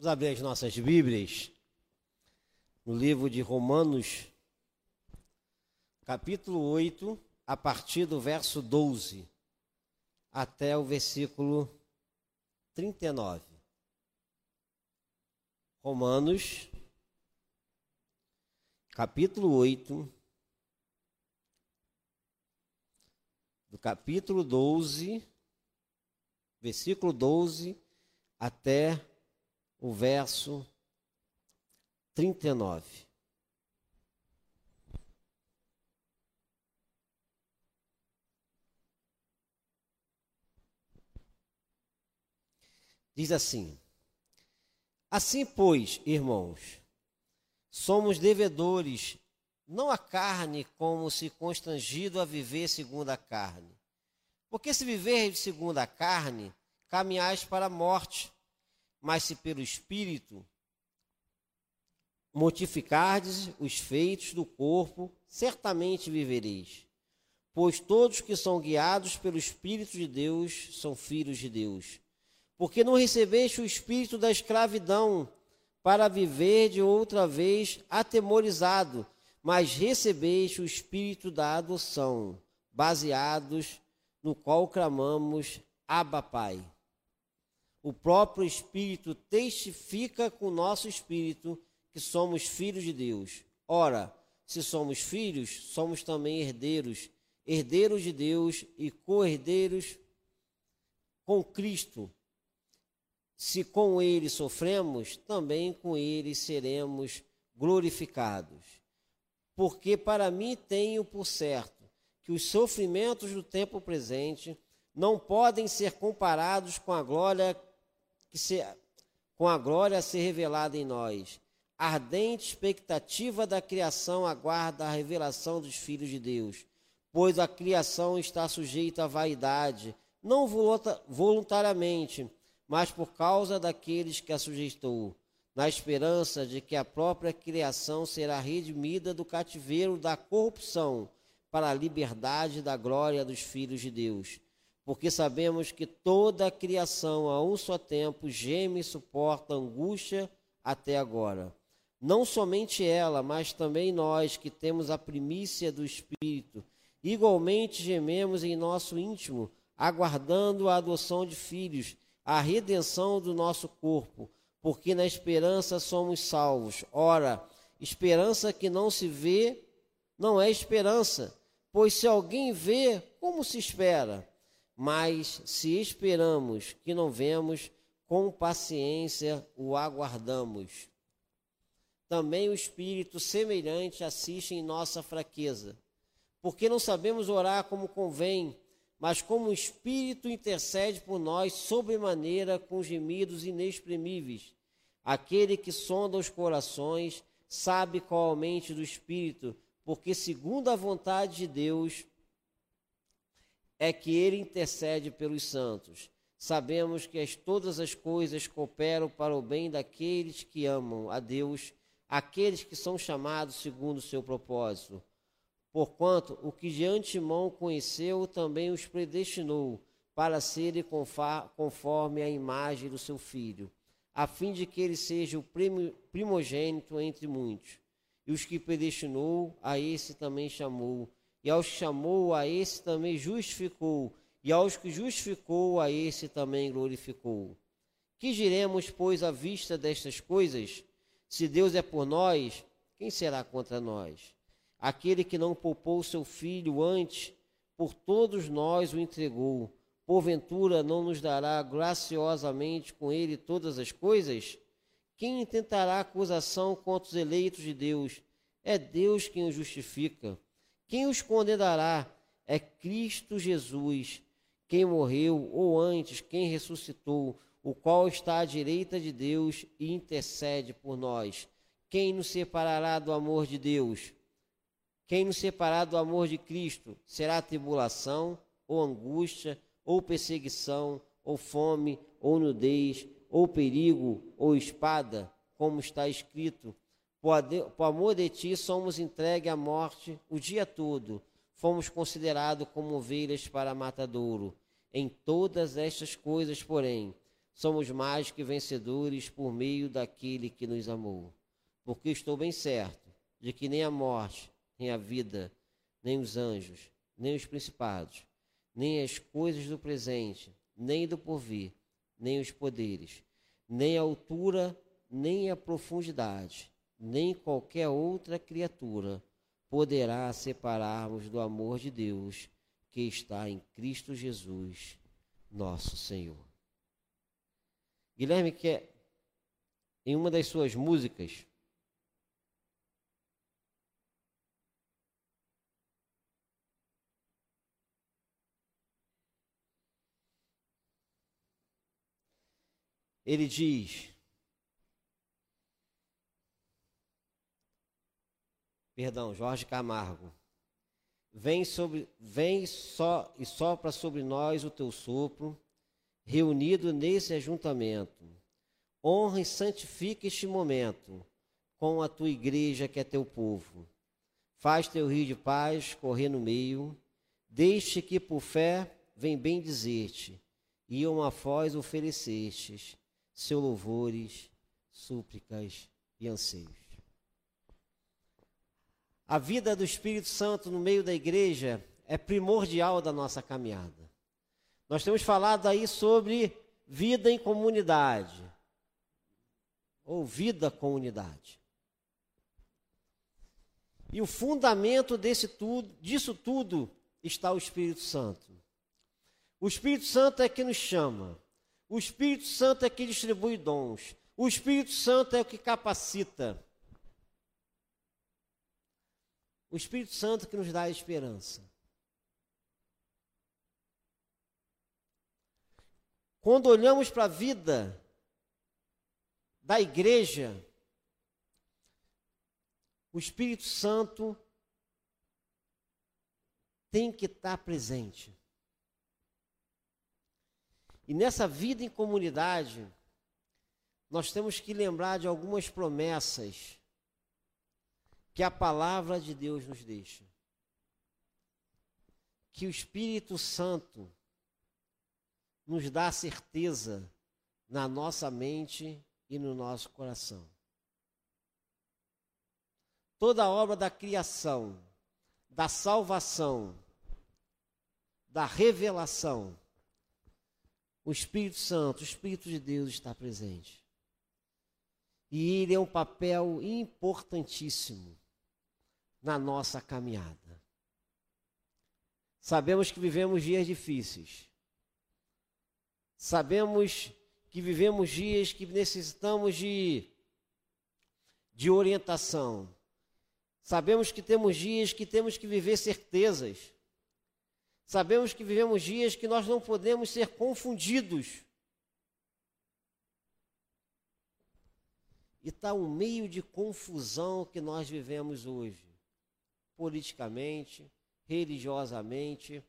Vamos abrir as nossas Bíblias no livro de Romanos, capítulo 8, a partir do verso 12 até o versículo 39. Romanos, capítulo 8, do capítulo 12, versículo 12 até o verso 39. Diz assim: Assim, pois, irmãos, somos devedores, não a carne, como se constrangido a viver segundo a carne. Porque se viver segundo a carne, caminhais para a morte mas se pelo Espírito mortificardes os feitos do corpo, certamente vivereis. Pois todos que são guiados pelo Espírito de Deus são filhos de Deus. Porque não recebeste o espírito da escravidão para viver de outra vez atemorizado, mas recebeste o espírito da adoção, baseados no qual clamamos Abba Pai o próprio Espírito testifica com o nosso espírito que somos filhos de Deus. Ora, se somos filhos, somos também herdeiros, herdeiros de Deus e co-herdeiros com Cristo. Se com ele sofremos, também com ele seremos glorificados. Porque para mim tenho por certo que os sofrimentos do tempo presente não podem ser comparados com a glória que se, com a glória a ser revelada em nós. ardente expectativa da criação aguarda a revelação dos filhos de Deus, pois a criação está sujeita à vaidade, não voluntariamente, mas por causa daqueles que a sujeitou, na esperança de que a própria criação será redimida do cativeiro da corrupção para a liberdade da glória dos filhos de Deus porque sabemos que toda a criação a um só tempo geme e suporta angústia até agora. Não somente ela, mas também nós que temos a primícia do Espírito, igualmente gememos em nosso íntimo, aguardando a adoção de filhos, a redenção do nosso corpo, porque na esperança somos salvos. Ora, esperança que não se vê não é esperança, pois se alguém vê, como se espera? Mas se esperamos que não vemos, com paciência o aguardamos. Também o Espírito semelhante assiste em nossa fraqueza, porque não sabemos orar como convém, mas como o Espírito intercede por nós sobremaneira com gemidos inexprimíveis. Aquele que sonda os corações sabe qual a mente do Espírito, porque segundo a vontade de Deus é que ele intercede pelos santos. Sabemos que as, todas as coisas cooperam para o bem daqueles que amam a Deus, aqueles que são chamados segundo o seu propósito. Porquanto o que de antemão conheceu também os predestinou para serem conforme a imagem do seu filho, a fim de que ele seja o primogênito entre muitos. E os que predestinou, a esse também chamou e aos que chamou, a esse também justificou, e aos que justificou, a esse também glorificou. Que diremos, pois, à vista destas coisas? Se Deus é por nós, quem será contra nós? Aquele que não poupou seu filho antes, por todos nós o entregou, porventura não nos dará graciosamente com ele todas as coisas? Quem intentará acusação contra os eleitos de Deus? É Deus quem os justifica. Quem os condenará é Cristo Jesus, quem morreu, ou antes, quem ressuscitou, o qual está à direita de Deus e intercede por nós. Quem nos separará do amor de Deus? Quem nos separar do amor de Cristo? Será tribulação, ou angústia, ou perseguição, ou fome, ou nudez, ou perigo, ou espada, como está escrito. Por amor de ti, somos entregues à morte o dia todo. Fomos considerados como ovelhas para matadouro. Em todas estas coisas, porém, somos mais que vencedores por meio daquele que nos amou. Porque estou bem certo de que nem a morte, nem a vida, nem os anjos, nem os principados, nem as coisas do presente, nem do porvir, nem os poderes, nem a altura, nem a profundidade, nem qualquer outra criatura poderá separar-nos do amor de Deus que está em Cristo Jesus, nosso Senhor. Guilherme quer, em uma das suas músicas, ele diz: Perdão, Jorge Camargo. Vem sobre, vem só e sopra sobre nós o teu sopro, reunido nesse ajuntamento. Honra e santifica este momento com a tua igreja que é teu povo. Faz teu rio de paz correr no meio, deixe que por fé vem bem dizer-te, e uma voz oferecestes, seus louvores, súplicas e anseios. A vida do Espírito Santo no meio da igreja é primordial da nossa caminhada. Nós temos falado aí sobre vida em comunidade, ou vida com unidade. E o fundamento desse tudo, disso tudo está o Espírito Santo. O Espírito Santo é que nos chama. O Espírito Santo é que distribui dons. O Espírito Santo é o que capacita. O Espírito Santo que nos dá a esperança. Quando olhamos para a vida da igreja, o Espírito Santo tem que estar presente. E nessa vida em comunidade, nós temos que lembrar de algumas promessas que a palavra de Deus nos deixa. Que o Espírito Santo nos dá certeza na nossa mente e no nosso coração. Toda a obra da criação, da salvação, da revelação, o Espírito Santo, o Espírito de Deus está presente. E ele é um papel importantíssimo na nossa caminhada. Sabemos que vivemos dias difíceis. Sabemos que vivemos dias que necessitamos de, de orientação. Sabemos que temos dias que temos que viver certezas. Sabemos que vivemos dias que nós não podemos ser confundidos. E está um meio de confusão que nós vivemos hoje politicamente, religiosamente.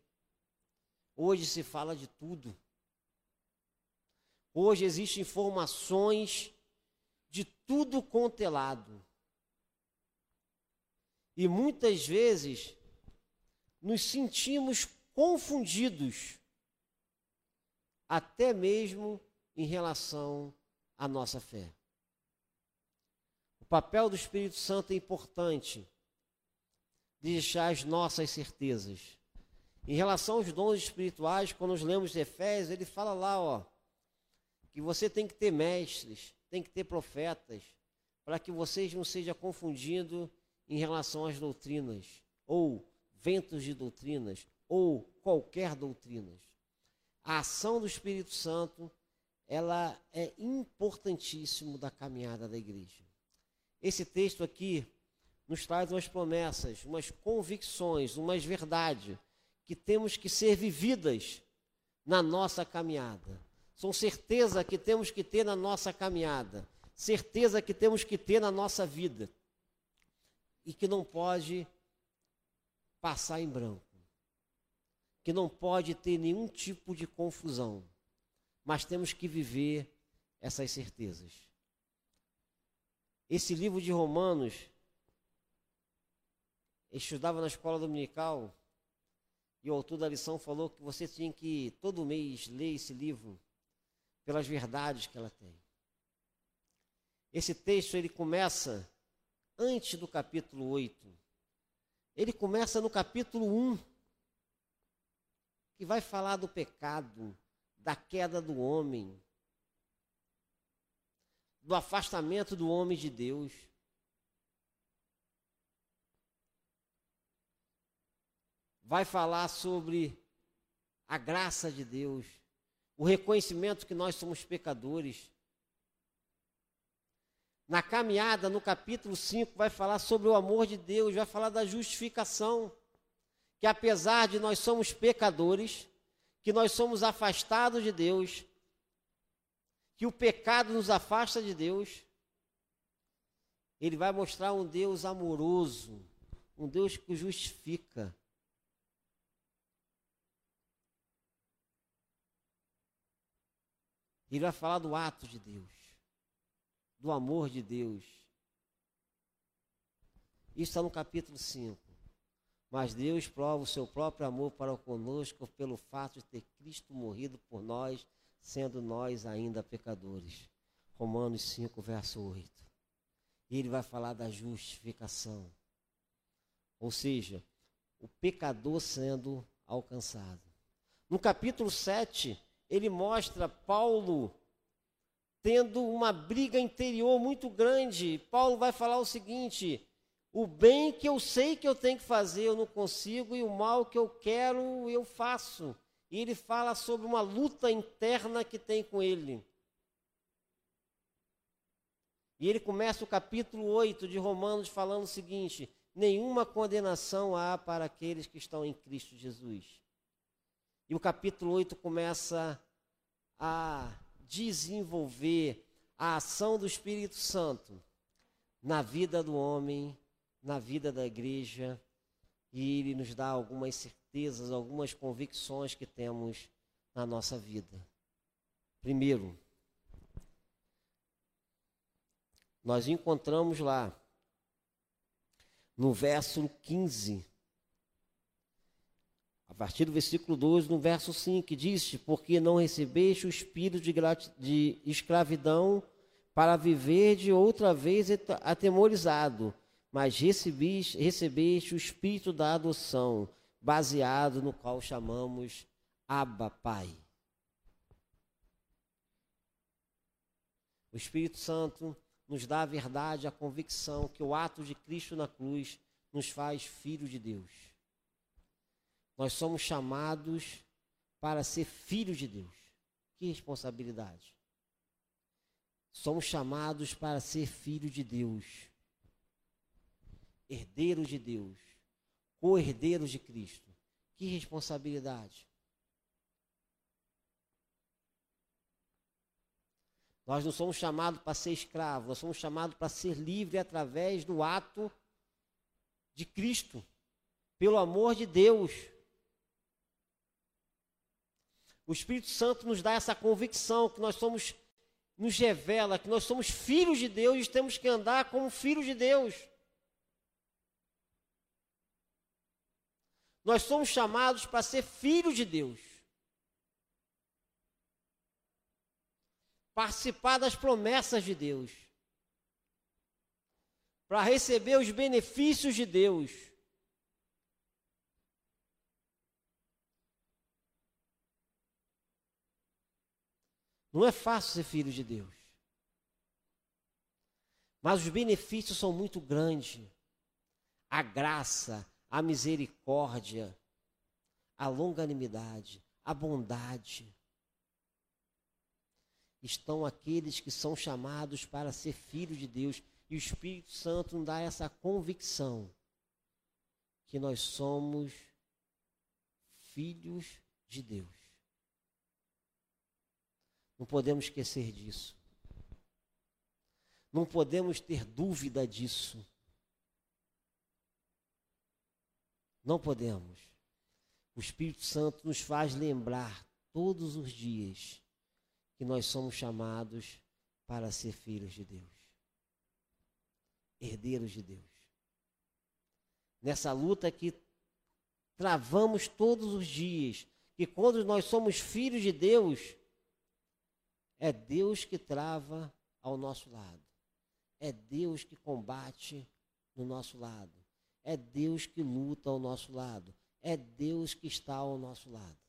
Hoje se fala de tudo. Hoje existem informações de tudo quanto é lado. E muitas vezes nos sentimos confundidos, até mesmo em relação à nossa fé. O papel do Espírito Santo é importante deixar as nossas certezas. Em relação aos dons espirituais, quando nós lemos Efésios, ele fala lá, ó, que você tem que ter mestres, tem que ter profetas, para que vocês não sejam confundidos em relação às doutrinas, ou ventos de doutrinas, ou qualquer doutrinas. A ação do Espírito Santo, ela é importantíssimo da caminhada da igreja. Esse texto aqui, nos traz umas promessas, umas convicções, umas verdades que temos que ser vividas na nossa caminhada. São certeza que temos que ter na nossa caminhada, certeza que temos que ter na nossa vida e que não pode passar em branco, que não pode ter nenhum tipo de confusão, mas temos que viver essas certezas. Esse livro de Romanos estudava na escola dominical e o autor da lição falou que você tinha que todo mês ler esse livro, pelas verdades que ela tem. Esse texto ele começa antes do capítulo 8. Ele começa no capítulo 1, que vai falar do pecado, da queda do homem, do afastamento do homem de Deus. Vai falar sobre a graça de Deus, o reconhecimento que nós somos pecadores. Na caminhada, no capítulo 5, vai falar sobre o amor de Deus, vai falar da justificação. Que apesar de nós somos pecadores, que nós somos afastados de Deus, que o pecado nos afasta de Deus, ele vai mostrar um Deus amoroso, um Deus que justifica. Ele vai falar do ato de Deus, do amor de Deus. Isso está no capítulo 5. Mas Deus prova o seu próprio amor para conosco pelo fato de ter Cristo morrido por nós sendo nós ainda pecadores. Romanos 5, verso 8. E ele vai falar da justificação. Ou seja, o pecador sendo alcançado. No capítulo 7, ele mostra Paulo tendo uma briga interior muito grande. Paulo vai falar o seguinte: o bem que eu sei que eu tenho que fazer, eu não consigo, e o mal que eu quero, eu faço e ele fala sobre uma luta interna que tem com ele. E ele começa o capítulo 8 de Romanos falando o seguinte: nenhuma condenação há para aqueles que estão em Cristo Jesus. E o capítulo 8 começa a desenvolver a ação do Espírito Santo na vida do homem, na vida da igreja, e ele nos dá algumas certezas, algumas convicções que temos na nossa vida. Primeiro, nós encontramos lá no verso 15, a partir do versículo 12, no verso 5, que diz: Porque não recebeste o espírito de, de escravidão para viver de outra vez atemorizado, mas recebeste, recebeste o espírito da adoção, baseado no qual chamamos Abba Pai. O Espírito Santo nos dá a verdade, a convicção que o ato de Cristo na cruz nos faz filhos de Deus. Nós somos chamados para ser filhos de Deus. Que responsabilidade! Somos chamados para ser filhos de Deus herdeiros de Deus, co-herdeiros de Cristo. Que responsabilidade. Nós não somos chamados para ser escravos, nós somos chamados para ser livre através do ato de Cristo, pelo amor de Deus. O Espírito Santo nos dá essa convicção que nós somos, nos revela que nós somos filhos de Deus e temos que andar como filhos de Deus. Nós somos chamados para ser filhos de Deus. Participar das promessas de Deus. Para receber os benefícios de Deus. Não é fácil ser filho de Deus. Mas os benefícios são muito grandes. A graça, a misericórdia, a longanimidade, a bondade. Estão aqueles que são chamados para ser filhos de Deus, e o Espírito Santo nos dá essa convicção que nós somos filhos de Deus. Não podemos esquecer disso. Não podemos ter dúvida disso. Não podemos. O Espírito Santo nos faz lembrar todos os dias que nós somos chamados para ser filhos de Deus, herdeiros de Deus. Nessa luta que travamos todos os dias, que quando nós somos filhos de Deus, É Deus que trava ao nosso lado. É Deus que combate no nosso lado. É Deus que luta ao nosso lado. É Deus que está ao nosso lado.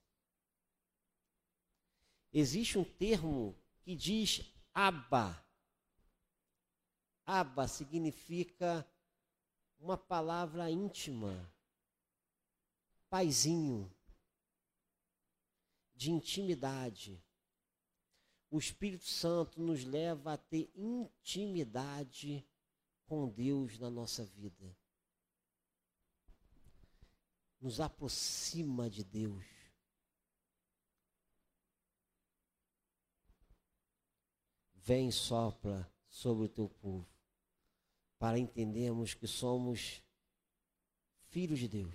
Existe um termo que diz Abba. Abba significa uma palavra íntima, paizinho, de intimidade. O Espírito Santo nos leva a ter intimidade com Deus na nossa vida. Nos aproxima de Deus. Vem sopra sobre o teu povo, para entendermos que somos filhos de Deus.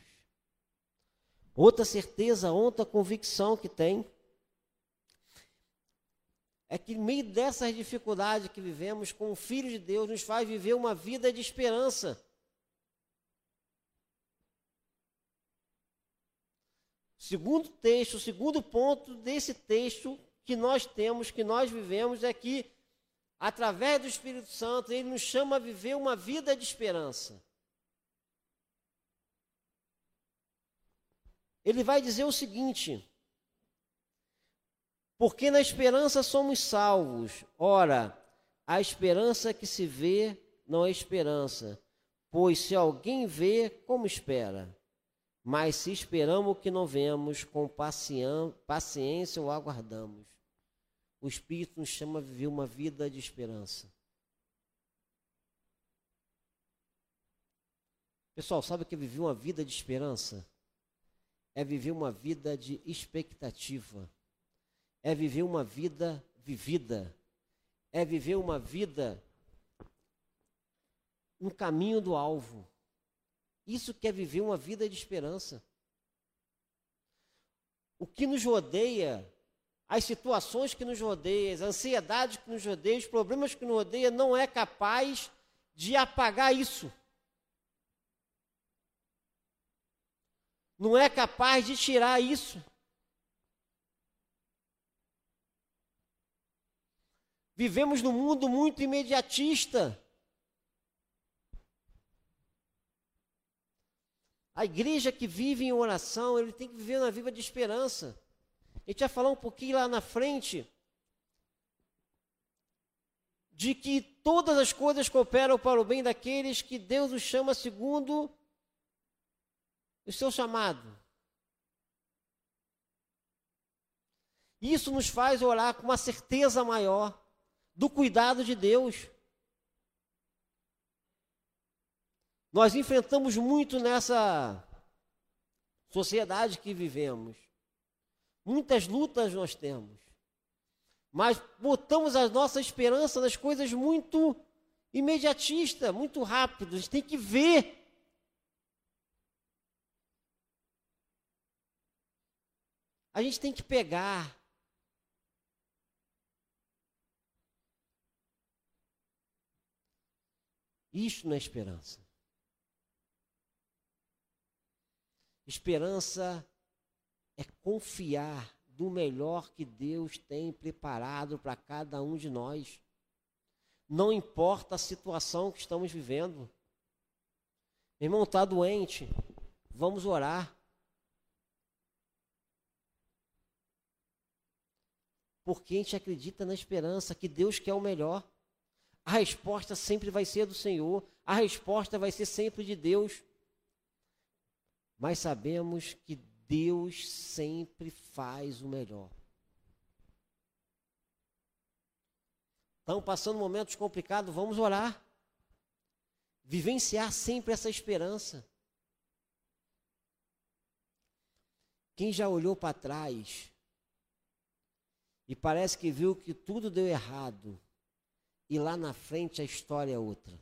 Outra certeza, outra convicção que tem é que, em meio dessas dificuldades que vivemos, com o Filho de Deus, nos faz viver uma vida de esperança. Segundo texto, segundo ponto desse texto que nós temos, que nós vivemos, é que, através do Espírito Santo, ele nos chama a viver uma vida de esperança. Ele vai dizer o seguinte: porque na esperança somos salvos. Ora, a esperança que se vê não é esperança, pois se alguém vê, como espera? Mas se esperamos o que não vemos, com paciência o aguardamos. O Espírito nos chama a viver uma vida de esperança. Pessoal, sabe o que é viver uma vida de esperança? É viver uma vida de expectativa é viver uma vida vivida, é viver uma vida no caminho do alvo. Isso quer é viver uma vida de esperança. O que nos rodeia, as situações que nos rodeiam, as ansiedades que nos rodeiam, os problemas que nos rodeiam, não é capaz de apagar isso. Não é capaz de tirar isso. Vivemos num mundo muito imediatista. A igreja que vive em oração, ele tem que viver na vida de esperança. A gente vai falar um pouquinho lá na frente de que todas as coisas cooperam para o bem daqueles que Deus os chama segundo o seu chamado. Isso nos faz orar com uma certeza maior do cuidado de Deus. Nós enfrentamos muito nessa sociedade que vivemos. Muitas lutas nós temos. Mas botamos a nossa esperança nas coisas muito imediatistas, muito rápidas. A gente tem que ver. A gente tem que pegar. Isto não é esperança. Esperança é confiar do melhor que Deus tem preparado para cada um de nós. Não importa a situação que estamos vivendo. Meu irmão está doente, vamos orar. Porque a gente acredita na esperança que Deus quer o melhor. A resposta sempre vai ser do Senhor, a resposta vai ser sempre de Deus. Mas sabemos que Deus sempre faz o melhor. Estão passando momentos complicados, vamos orar. Vivenciar sempre essa esperança. Quem já olhou para trás e parece que viu que tudo deu errado, e lá na frente a história é outra.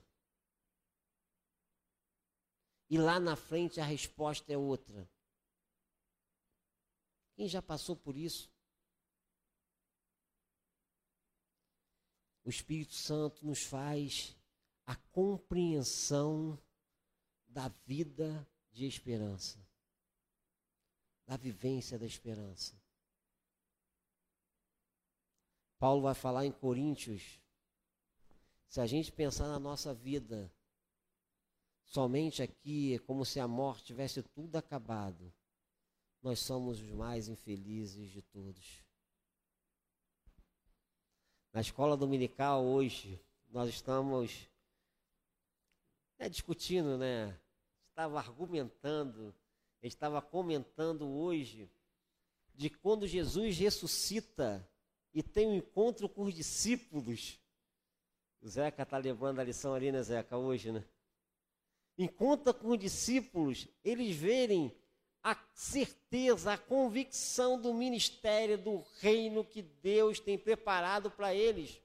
E lá na frente a resposta é outra. Quem já passou por isso? O Espírito Santo nos faz a compreensão da vida de esperança, da vivência da esperança. Paulo vai falar em Coríntios. Se a gente pensar na nossa vida, somente aqui como se a morte tivesse tudo acabado. Nós somos os mais infelizes de todos. Na escola dominical hoje, nós estamos é, discutindo, né? Estava argumentando, estava comentando hoje de quando Jesus ressuscita e tem um encontro com os discípulos. O Zeca está levando a lição ali, né, Zeca, hoje, né? Encontra com os discípulos, eles verem a certeza, a convicção do ministério, do reino que Deus tem preparado para eles.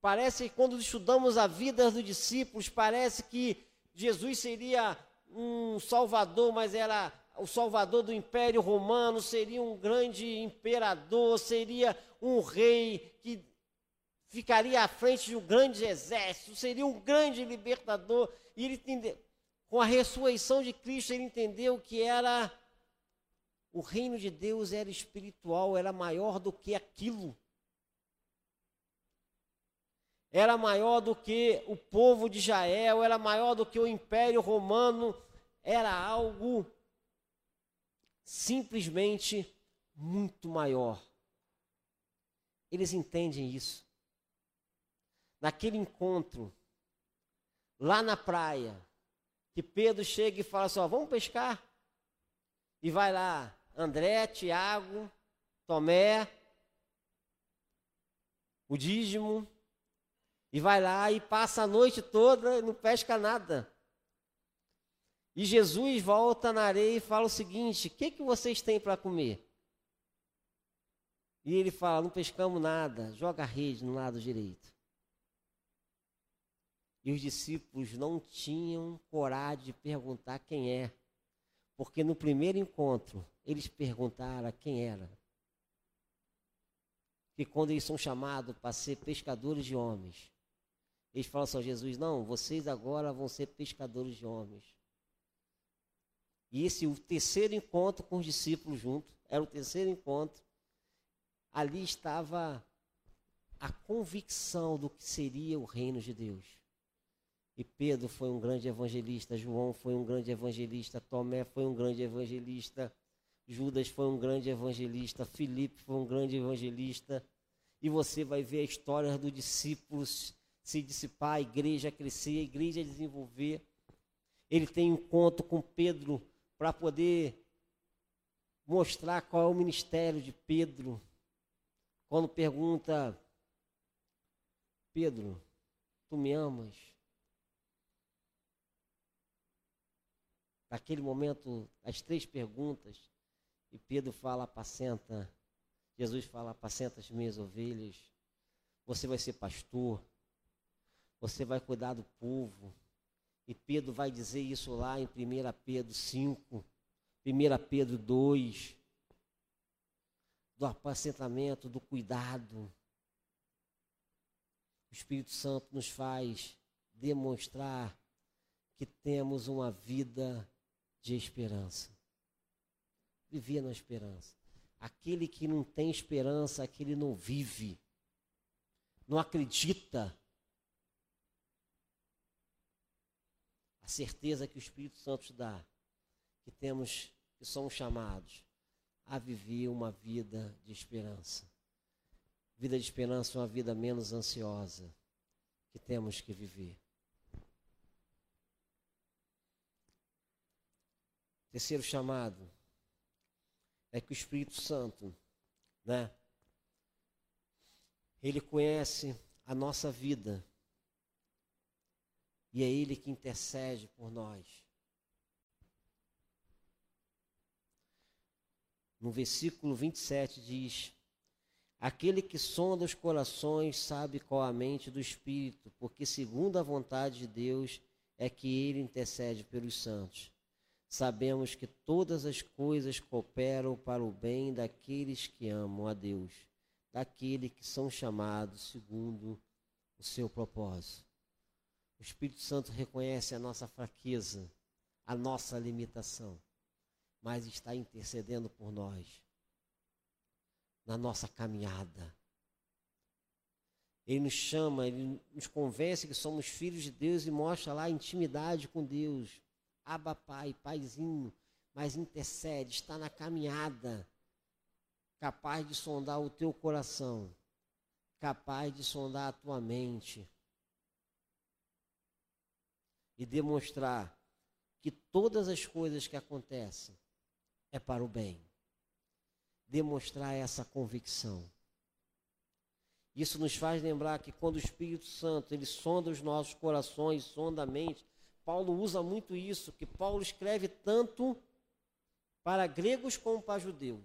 Parece que quando estudamos a vida dos discípulos, parece que Jesus seria um salvador, mas era o salvador do Império Romano, seria um grande imperador, seria um rei que ficaria à frente de um grande exército, seria um grande libertador. E ele entendeu, com a ressurreição de Cristo, ele entendeu que era o reino de Deus era espiritual, era maior do que aquilo. Era maior do que o povo de Israel, era maior do que o Império Romano, era algo simplesmente muito maior. Eles entendem isso. Naquele encontro, lá na praia, que Pedro chega e fala assim: ó, vamos pescar? E vai lá, André, Tiago, Tomé, o dízimo, e vai lá e passa a noite toda e não pesca nada. E Jesus volta na areia e fala o seguinte: O que, que vocês têm para comer? E ele fala: Não pescamos nada, joga a rede no lado direito. E os discípulos não tinham coragem de perguntar quem é, porque no primeiro encontro eles perguntaram quem era. E quando eles são chamados para ser pescadores de homens, eles falam assim: Jesus, não, vocês agora vão ser pescadores de homens. E esse o terceiro encontro com os discípulos juntos, era o terceiro encontro. Ali estava a convicção do que seria o reino de Deus. E Pedro foi um grande evangelista, João foi um grande evangelista, Tomé foi um grande evangelista, Judas foi um grande evangelista, Filipe foi um grande evangelista. E você vai ver a história dos discípulos se dissipar, a igreja crescer, a igreja desenvolver. Ele tem um encontro com Pedro para poder mostrar qual é o ministério de Pedro. Quando pergunta, Pedro, tu me amas? Naquele momento, as três perguntas, e Pedro fala, apacenta, Jesus fala, apacenta as minhas ovelhas, você vai ser pastor, você vai cuidar do povo, e Pedro vai dizer isso lá em 1 Pedro 5, 1 Pedro 2, do apacentamento, do cuidado. O Espírito Santo nos faz demonstrar que temos uma vida de esperança. Viver na esperança. Aquele que não tem esperança, aquele não vive, não acredita certeza que o Espírito Santo dá, que temos, que somos chamados a viver uma vida de esperança. Vida de esperança é uma vida menos ansiosa que temos que viver. Terceiro chamado é que o Espírito Santo, né? Ele conhece a nossa vida e é Ele que intercede por nós. No versículo 27 diz: Aquele que sonda os corações sabe qual a mente do Espírito, porque segundo a vontade de Deus é que ele intercede pelos santos. Sabemos que todas as coisas cooperam para o bem daqueles que amam a Deus, daqueles que são chamados segundo o seu propósito. O Espírito Santo reconhece a nossa fraqueza, a nossa limitação, mas está intercedendo por nós na nossa caminhada, Ele nos chama, ele nos convence que somos filhos de Deus e mostra lá a intimidade com Deus. Aba Pai, Paizinho, mas intercede, está na caminhada, capaz de sondar o teu coração, capaz de sondar a tua mente e demonstrar que todas as coisas que acontecem é para o bem. Demonstrar essa convicção. Isso nos faz lembrar que quando o Espírito Santo ele sonda os nossos corações, sonda a mente, Paulo usa muito isso, que Paulo escreve tanto para gregos como para judeus.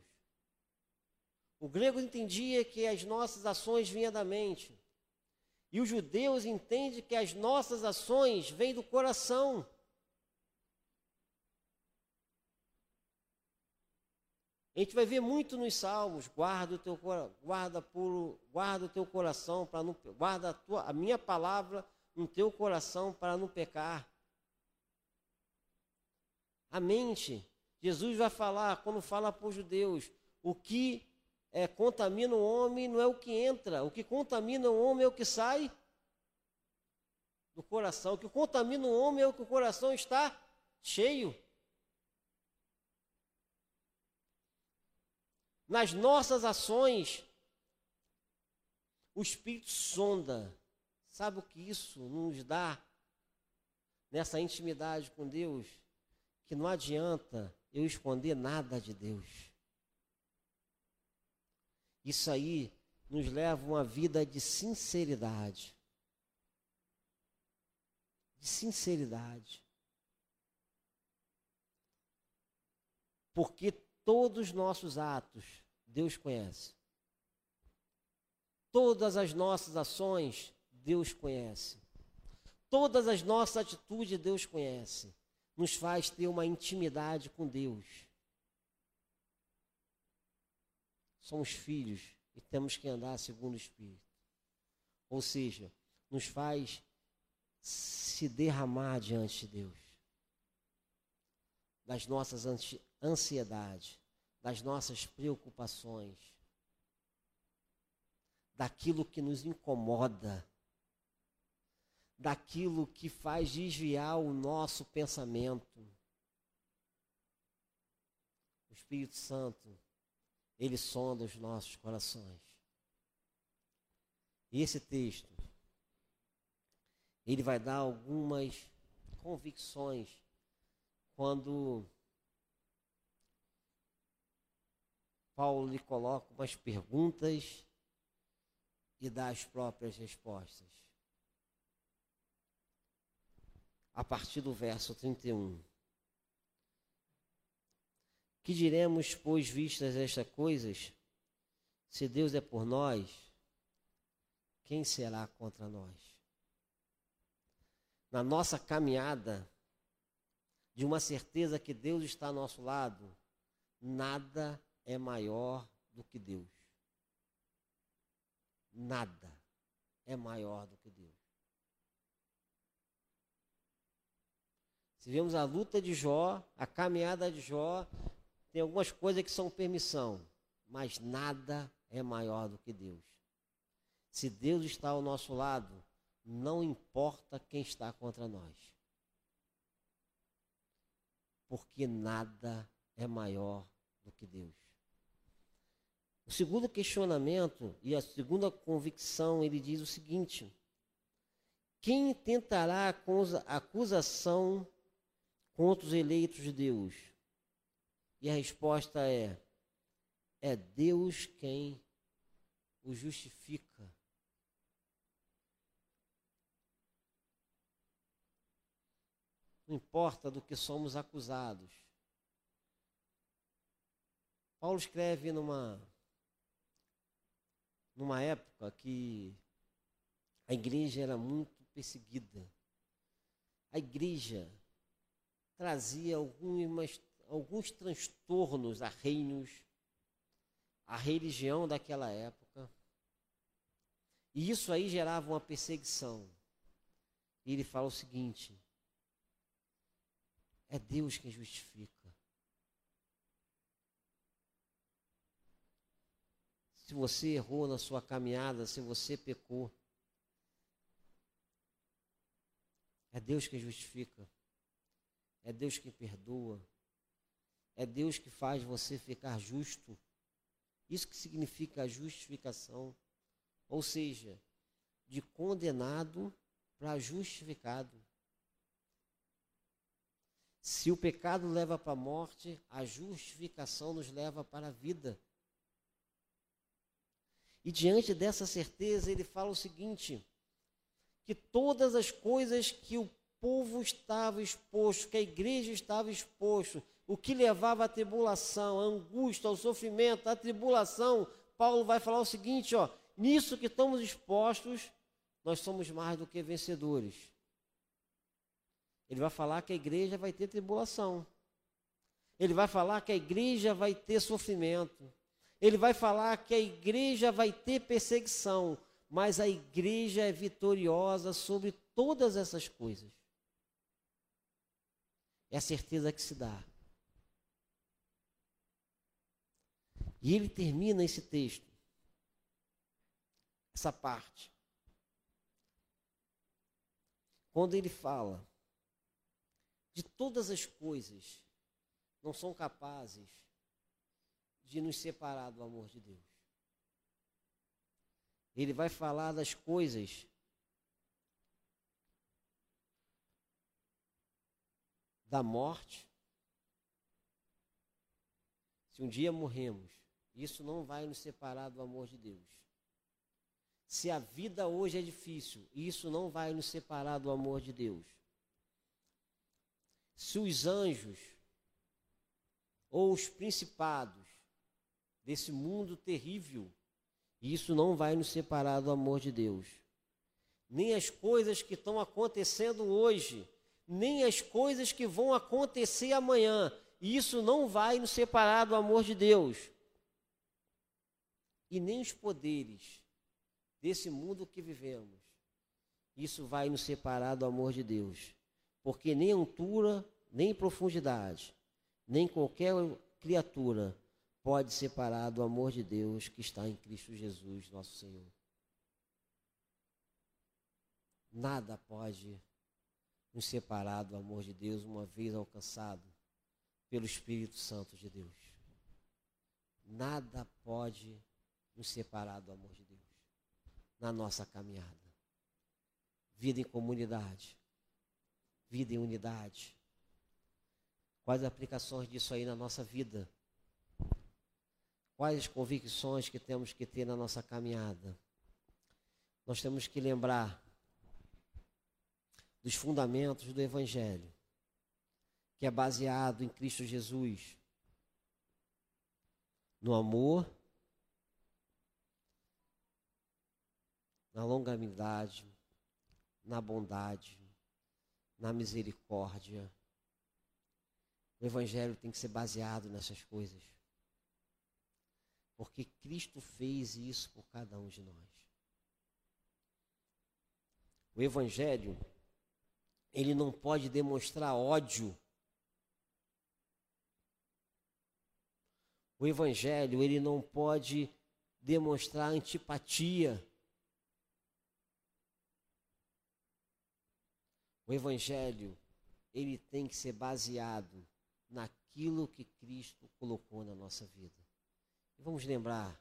O grego entendia que as nossas ações vinham da mente. E os judeus entendem que as nossas ações vêm do coração. A gente vai ver muito nos salmos, guarda o teu guarda puro, guarda o teu coração para não guarda a, tua, a minha palavra no teu coração para não pecar. A mente, Jesus vai falar quando fala para os judeus, o que é, contamina o homem não é o que entra, o que contamina o homem é o que sai do coração. O que contamina o homem é o que o coração está cheio. Nas nossas ações, o Espírito sonda. Sabe o que isso nos dá nessa intimidade com Deus? Que não adianta eu esconder nada de Deus. Isso aí nos leva a uma vida de sinceridade. De sinceridade. Porque todos os nossos atos Deus conhece. Todas as nossas ações Deus conhece. Todas as nossas atitudes Deus conhece. Nos faz ter uma intimidade com Deus. Somos filhos e temos que andar segundo o Espírito. Ou seja, nos faz se derramar diante de Deus. Das nossas ansiedade, das nossas preocupações, daquilo que nos incomoda, daquilo que faz desviar o nosso pensamento. O Espírito Santo, ele sonda os nossos corações. E esse texto, ele vai dar algumas convicções quando Paulo lhe coloca umas perguntas e dá as próprias respostas. A partir do verso 31. Que diremos, pois, vistas estas coisas? Se Deus é por nós, quem será contra nós? Na nossa caminhada, de uma certeza que Deus está ao nosso lado, nada é maior do que Deus. Nada é maior do que Deus. Se vemos a luta de Jó, a caminhada de Jó, tem algumas coisas que são permissão, mas nada é maior do que Deus. Se Deus está ao nosso lado, não importa quem está contra nós. Porque nada é maior do que Deus. O segundo questionamento e a segunda convicção, ele diz o seguinte: quem tentará acusação contra os eleitos de Deus? E a resposta é: é Deus quem o justifica. Não importa do que somos acusados. Paulo escreve numa numa época que a igreja era muito perseguida. A igreja trazia algumas, alguns transtornos a reinos, à religião daquela época. E isso aí gerava uma perseguição. E ele fala o seguinte: é Deus quem justifica. Se você errou na sua caminhada, se você pecou, é Deus quem justifica. É Deus quem perdoa. É Deus que faz você ficar justo. Isso que significa a justificação. Ou seja, de condenado para justificado. Se o pecado leva para a morte, a justificação nos leva para a vida. E diante dessa certeza, ele fala o seguinte: que todas as coisas que o povo estava exposto, que a igreja estava exposto, o que levava à tribulação, à angústia, ao sofrimento, à tribulação, Paulo vai falar o seguinte, ó, nisso que estamos expostos, nós somos mais do que vencedores. Ele vai falar que a igreja vai ter tribulação. Ele vai falar que a igreja vai ter sofrimento. Ele vai falar que a igreja vai ter perseguição, mas a igreja é vitoriosa sobre todas essas coisas. É a certeza que se dá. E ele termina esse texto, essa parte, quando ele fala de todas as coisas não são capazes de nos separar do amor de Deus. Ele vai falar das coisas da morte. Se um dia morremos, isso não vai nos separar do amor de Deus. Se a vida hoje é difícil, isso não vai nos separar do amor de Deus. Se os anjos ou os principados desse mundo terrível, isso não vai nos separar do amor de Deus. Nem as coisas que estão acontecendo hoje, nem as coisas que vão acontecer amanhã, isso não vai nos separar do amor de Deus. E nem os poderes desse mundo que vivemos, isso vai nos separar do amor de Deus. Porque nem altura, nem profundidade, nem qualquer criatura pode separar do amor de Deus que está em Cristo Jesus, nosso Senhor. Nada pode nos separar do amor de Deus uma vez alcançado pelo Espírito Santo de Deus. Nada pode nos separar do amor de Deus na nossa caminhada. Vida em comunidade, vida em unidade. Quais aplicações disso aí na nossa vida? Quais as convicções que temos que ter na nossa caminhada? Nós temos que lembrar dos fundamentos do Evangelho, que é baseado em Cristo Jesus, no amor, na longanimidade, na bondade, na misericórdia. O Evangelho tem que ser baseado nessas coisas. Porque Cristo fez isso por cada um de nós. O Evangelho, ele não pode demonstrar ódio. O Evangelho, ele não pode demonstrar antipatia. O Evangelho, ele tem que ser baseado naquilo que Cristo colocou na nossa vida. Vamos lembrar,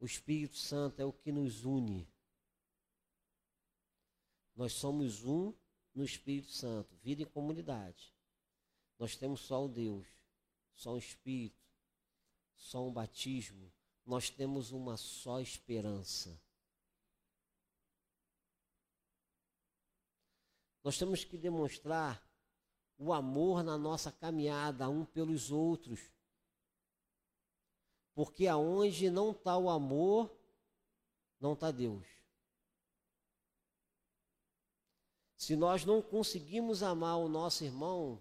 o Espírito Santo é o que nos une. Nós somos um no Espírito Santo, vida em comunidade. Nós temos só o Deus, só o Espírito, só um batismo. Nós temos uma só esperança. Nós temos que demonstrar o amor na nossa caminhada um pelos outros. Porque aonde não está o amor, não está Deus. Se nós não conseguimos amar o nosso irmão,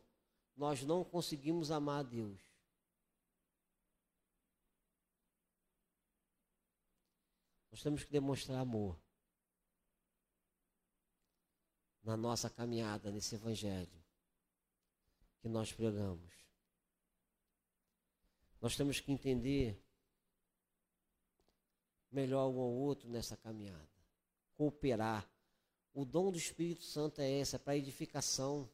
nós não conseguimos amar a Deus. Nós temos que demonstrar amor na nossa caminhada nesse evangelho que nós pregamos. Nós temos que entender melhor um ao outro nessa caminhada. Cooperar O dom do Espírito Santo é esse, é para edificação.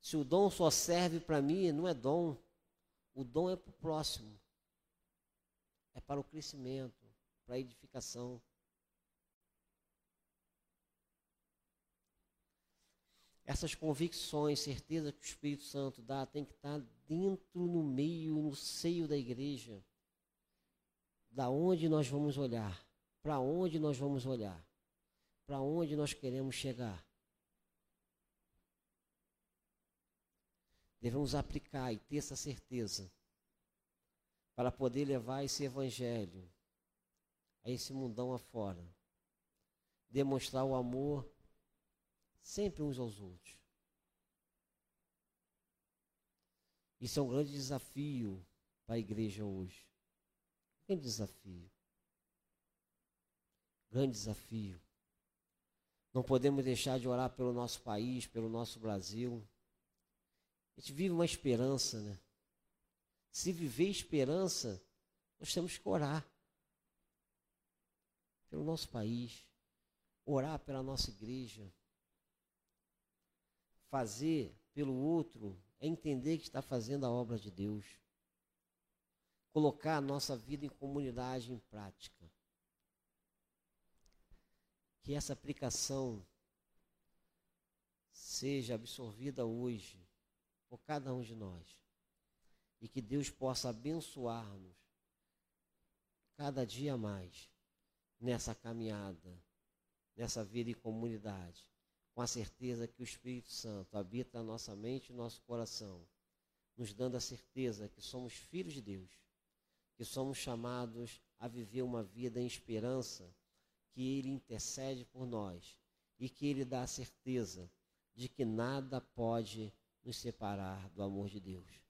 Se o dom só serve para mim, não é dom. O dom é para o próximo. É para o crescimento, para a edificação. Essas convicções, certeza que o Espírito Santo dá, tem que estar dentro, no meio, no seio da igreja. Da onde nós vamos olhar? Para onde nós vamos olhar? Para onde nós queremos chegar? Devemos aplicar e ter essa certeza para poder levar esse evangelho a esse mundão afora. Demonstrar o amor sempre uns aos outros. Isso é um grande desafio para a igreja hoje. Grande desafio. Grande desafio. Não podemos deixar de orar pelo nosso país, pelo nosso Brasil. A gente vive uma esperança, né? Se viver esperança, nós temos que orar pelo nosso país, orar pela nossa igreja. Fazer pelo outro é entender que está fazendo a obra de Deus. Colocar a nossa vida em comunidade em prática. Que essa aplicação seja absorvida hoje por cada um de nós. E que Deus possa abençoar-nos cada dia mais nessa caminhada, nessa vida em comunidade, com a certeza que o Espírito Santo habita na nossa mente e nosso coração, nos dando a certeza que somos filhos de Deus, que somos chamados a viver uma vida em esperança, que Ele intercede por nós e que Ele dá a certeza de que nada pode nos separar do amor de Deus.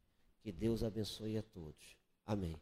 Que Deus abençoe a todos. Amém.